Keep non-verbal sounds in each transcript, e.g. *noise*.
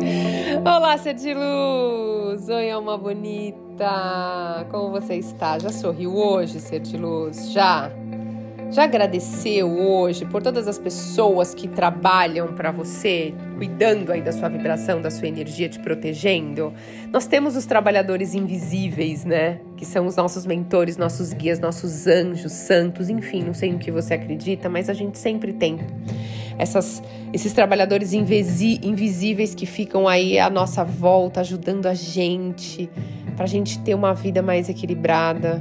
*laughs* Olá, ser de luz! Oi, alma bonita! Como você está? Já sorriu hoje, ser de luz? Já? Já agradeceu hoje por todas as pessoas que trabalham para você, cuidando aí da sua vibração, da sua energia, te protegendo? Nós temos os trabalhadores invisíveis, né? Que são os nossos mentores, nossos guias, nossos anjos, santos, enfim, não sei no que você acredita, mas a gente sempre tem essas, esses trabalhadores invisíveis que ficam aí à nossa volta, ajudando a gente, para a gente ter uma vida mais equilibrada,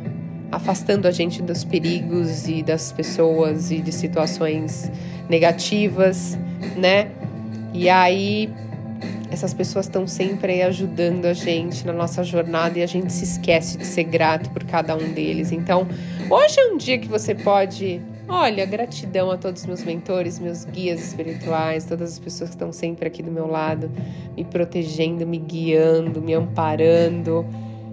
afastando a gente dos perigos e das pessoas e de situações negativas, né? E aí essas pessoas estão sempre aí ajudando a gente na nossa jornada e a gente se esquece de ser grato por cada um deles. Então, hoje é um dia que você pode, olha, gratidão a todos os meus mentores, meus guias espirituais, todas as pessoas que estão sempre aqui do meu lado, me protegendo, me guiando, me amparando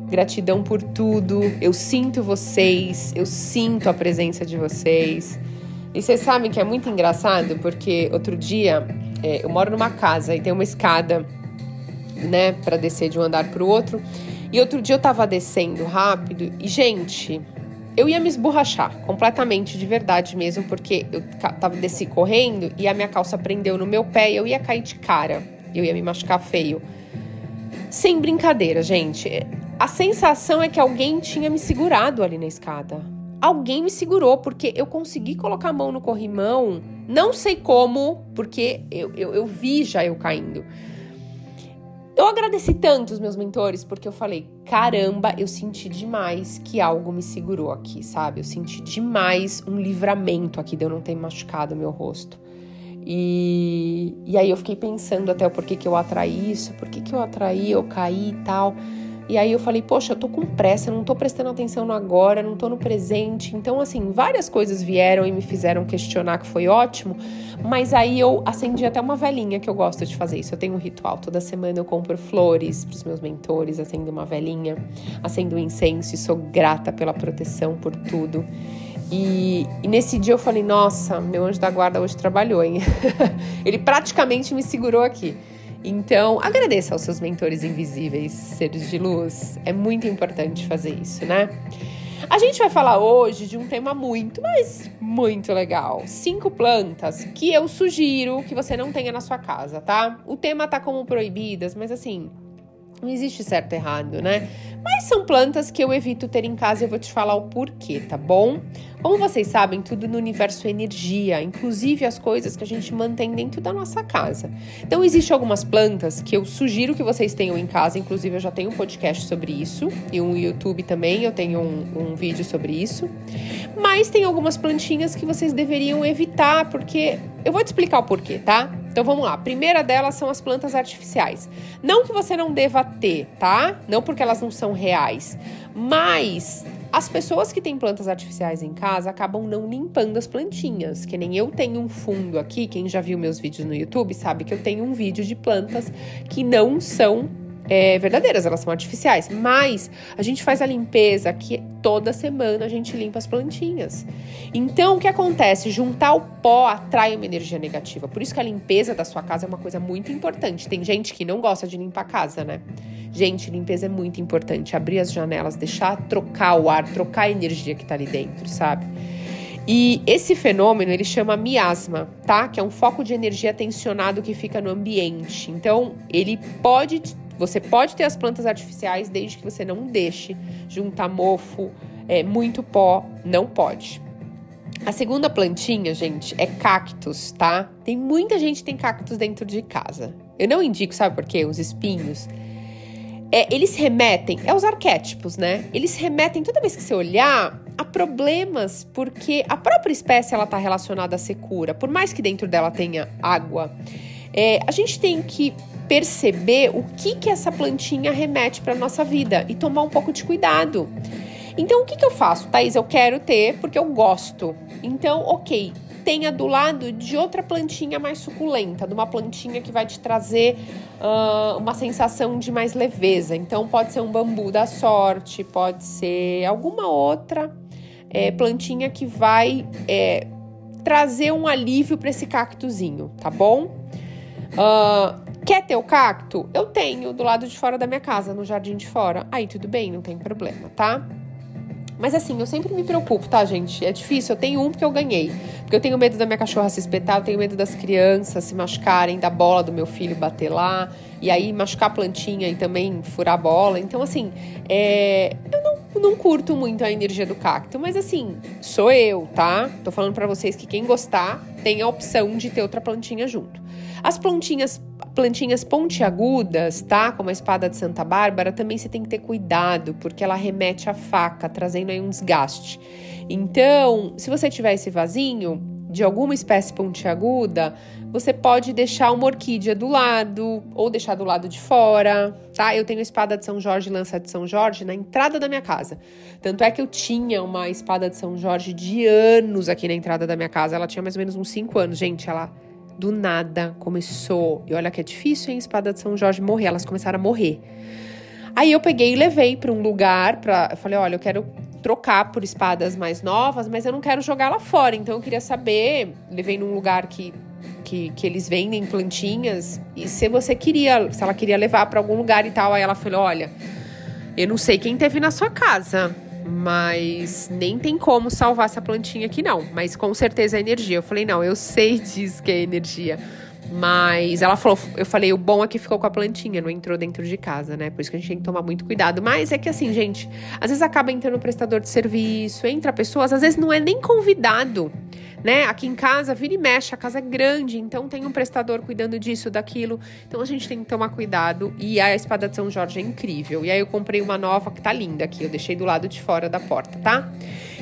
Gratidão por tudo. Eu sinto vocês, eu sinto a presença de vocês. E vocês sabem que é muito engraçado porque outro dia é, eu moro numa casa e tem uma escada, né, para descer de um andar para o outro. E outro dia eu tava descendo rápido e, gente, eu ia me esborrachar completamente, de verdade mesmo, porque eu tava desci correndo e a minha calça prendeu no meu pé e eu ia cair de cara. Eu ia me machucar feio. Sem brincadeira, gente. A sensação é que alguém tinha me segurado ali na escada. Alguém me segurou, porque eu consegui colocar a mão no corrimão, não sei como, porque eu, eu, eu vi já eu caindo. Eu agradeci tanto os meus mentores, porque eu falei: caramba, eu senti demais que algo me segurou aqui, sabe? Eu senti demais um livramento aqui de eu não ter machucado o meu rosto. E, e aí eu fiquei pensando até o porquê que eu atraí isso, por que eu atraí, eu caí e tal. E aí eu falei, poxa, eu tô com pressa, não tô prestando atenção no agora, não tô no presente. Então, assim, várias coisas vieram e me fizeram questionar, que foi ótimo. Mas aí eu acendi até uma velhinha, que eu gosto de fazer isso. Eu tenho um ritual, toda semana eu compro flores pros meus mentores, acendo uma velhinha, acendo um incenso e sou grata pela proteção, por tudo. E, e, nesse dia eu falei, nossa, meu anjo da guarda hoje trabalhou, hein? *laughs* Ele praticamente me segurou aqui. Então, agradeça aos seus mentores invisíveis, seres de luz. É muito importante fazer isso, né? A gente vai falar hoje de um tema muito, mas muito legal. Cinco plantas que eu sugiro que você não tenha na sua casa, tá? O tema tá como proibidas, mas assim, não existe certo e errado, né? Mas são plantas que eu evito ter em casa e eu vou te falar o porquê, tá bom? Como vocês sabem, tudo no universo é energia, inclusive as coisas que a gente mantém dentro da nossa casa. Então, existem algumas plantas que eu sugiro que vocês tenham em casa, inclusive eu já tenho um podcast sobre isso e um YouTube também, eu tenho um, um vídeo sobre isso. Mas tem algumas plantinhas que vocês deveriam evitar, porque eu vou te explicar o porquê, tá? Então vamos lá. A primeira delas são as plantas artificiais. Não que você não deva ter, tá? Não porque elas não são reais, mas as pessoas que têm plantas artificiais em casa acabam não limpando as plantinhas, que nem eu tenho um fundo aqui, quem já viu meus vídeos no YouTube sabe que eu tenho um vídeo de plantas que não são é, verdadeiras, elas são artificiais. Mas a gente faz a limpeza que toda semana a gente limpa as plantinhas. Então, o que acontece? Juntar o pó atrai uma energia negativa. Por isso que a limpeza da sua casa é uma coisa muito importante. Tem gente que não gosta de limpar a casa, né? Gente, limpeza é muito importante. Abrir as janelas, deixar trocar o ar, trocar a energia que tá ali dentro, sabe? E esse fenômeno ele chama miasma, tá? Que é um foco de energia tensionado que fica no ambiente. Então, ele pode você pode ter as plantas artificiais desde que você não deixe juntar mofo, é, muito pó, não pode. A segunda plantinha, gente, é cactus, tá? Tem muita gente que tem cactus dentro de casa. Eu não indico, sabe por quê? Os espinhos. É, eles remetem, é os arquétipos, né? Eles remetem, toda vez que você olhar, a problemas, porque a própria espécie ela tá relacionada à secura. Por mais que dentro dela tenha água, é, a gente tem que perceber o que que essa plantinha remete para nossa vida e tomar um pouco de cuidado. Então, o que, que eu faço, Thaís? Eu quero ter porque eu gosto. Então, ok, tenha do lado de outra plantinha mais suculenta, de uma plantinha que vai te trazer uh, uma sensação de mais leveza. Então, pode ser um bambu da sorte, pode ser alguma outra é, plantinha que vai é, trazer um alívio para esse cactuzinho, tá bom? Uh, Quer ter o cacto? Eu tenho do lado de fora da minha casa, no jardim de fora. Aí tudo bem, não tem problema, tá? Mas assim, eu sempre me preocupo, tá, gente? É difícil. Eu tenho um porque eu ganhei. Porque eu tenho medo da minha cachorra se espetar, eu tenho medo das crianças se machucarem, da bola do meu filho bater lá, e aí machucar a plantinha e também furar a bola. Então, assim, é... eu não, não curto muito a energia do cacto, mas assim, sou eu, tá? Tô falando para vocês que quem gostar tem a opção de ter outra plantinha junto. As plantinhas plantinhas pontiagudas, tá? Como a espada de Santa Bárbara, também você tem que ter cuidado, porque ela remete à faca, trazendo aí um desgaste. Então, se você tiver esse vasinho de alguma espécie pontiaguda, você pode deixar uma orquídea do lado ou deixar do lado de fora, tá? Eu tenho espada de São Jorge, lança de São Jorge na entrada da minha casa. Tanto é que eu tinha uma espada de São Jorge de anos aqui na entrada da minha casa. Ela tinha mais ou menos uns 5 anos, gente. Ela do nada começou. E olha que é difícil, hein? Espada de São Jorge morrer. Elas começaram a morrer. Aí eu peguei e levei para um lugar para, falei, olha, eu quero trocar por espadas mais novas, mas eu não quero jogar lá fora. Então eu queria saber, levei num lugar que que, que eles vendem plantinhas e se você queria, se ela queria levar para algum lugar e tal, aí ela falou, olha, eu não sei quem teve na sua casa, mas nem tem como salvar essa plantinha aqui não. Mas com certeza é energia. Eu falei, não, eu sei *laughs* disso que é energia. Mas ela falou, eu falei, o bom é que ficou com a plantinha, não entrou dentro de casa, né? Por isso que a gente tem que tomar muito cuidado. Mas é que assim, gente, às vezes acaba entrando o prestador de serviço, entra pessoas, às vezes não é nem convidado né? Aqui em casa, vira e mexe, a casa é grande, então tem um prestador cuidando disso, daquilo. Então a gente tem que tomar cuidado. E a espada de São Jorge é incrível. E aí eu comprei uma nova que tá linda aqui, eu deixei do lado de fora da porta, tá?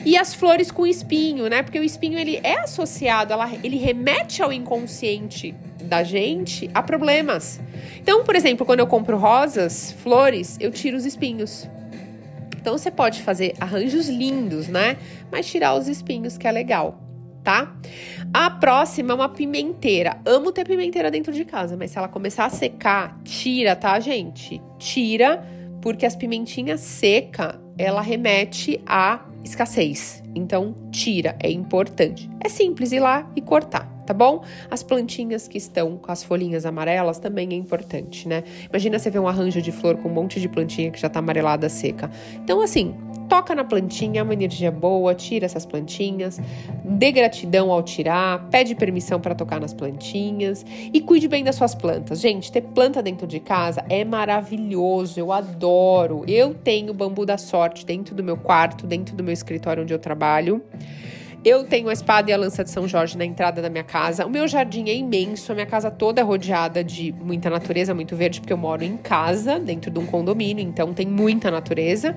E as flores com espinho, né? Porque o espinho ele é associado, ela, ele remete ao inconsciente da gente a problemas. Então, por exemplo, quando eu compro rosas, flores, eu tiro os espinhos. Então você pode fazer arranjos lindos, né? Mas tirar os espinhos que é legal tá? A próxima é uma pimenteira. Amo ter pimenteira dentro de casa, mas se ela começar a secar, tira, tá, gente? Tira, porque as pimentinhas seca, ela remete à escassez. Então, tira, é importante. É simples ir lá e cortar, tá bom? As plantinhas que estão com as folhinhas amarelas também é importante, né? Imagina você ver um arranjo de flor com um monte de plantinha que já tá amarelada seca. Então, assim, toca na plantinha, é uma energia boa, tira essas plantinhas, dê gratidão ao tirar, pede permissão para tocar nas plantinhas e cuide bem das suas plantas. Gente, ter planta dentro de casa é maravilhoso, eu adoro. Eu tenho bambu da sorte dentro do meu quarto, dentro do meu escritório onde eu trabalho. Eu tenho a espada e a lança de São Jorge na entrada da minha casa. O meu jardim é imenso, a minha casa toda é rodeada de muita natureza, muito verde, porque eu moro em casa, dentro de um condomínio, então tem muita natureza.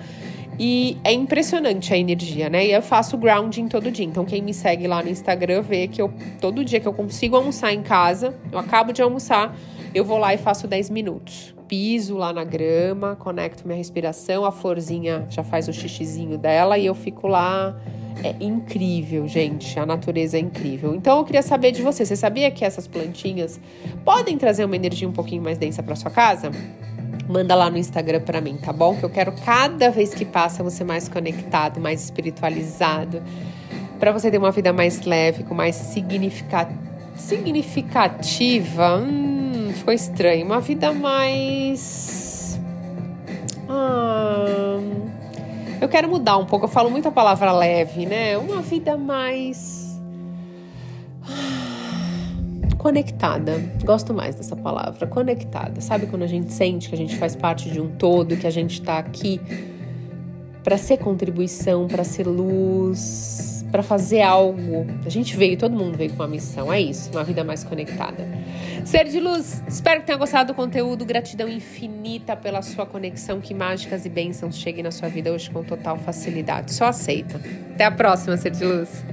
E é impressionante a energia, né? E eu faço grounding todo dia. Então, quem me segue lá no Instagram vê que eu, todo dia que eu consigo almoçar em casa, eu acabo de almoçar, eu vou lá e faço 10 minutos. Piso lá na grama, conecto minha respiração, a florzinha já faz o xixizinho dela e eu fico lá. É incrível, gente. A natureza é incrível. Então eu queria saber de você. Você sabia que essas plantinhas podem trazer uma energia um pouquinho mais densa para sua casa? manda lá no Instagram para mim, tá bom? Que eu quero cada vez que passa você mais conectado, mais espiritualizado, para você ter uma vida mais leve, com mais significa... significativa. Hum, ficou estranho. Uma vida mais. Eu quero mudar um pouco. Eu falo muito a palavra leve, né? Uma vida mais conectada. Gosto mais dessa palavra, conectada. Sabe quando a gente sente que a gente faz parte de um todo, que a gente está aqui para ser contribuição, para ser luz, para fazer algo. A gente veio, todo mundo veio com uma missão, é isso, uma vida mais conectada. Ser de luz, espero que tenha gostado do conteúdo. Gratidão infinita pela sua conexão. Que mágicas e bênçãos cheguem na sua vida hoje com total facilidade. Só aceita. Até a próxima, Ser de Luz.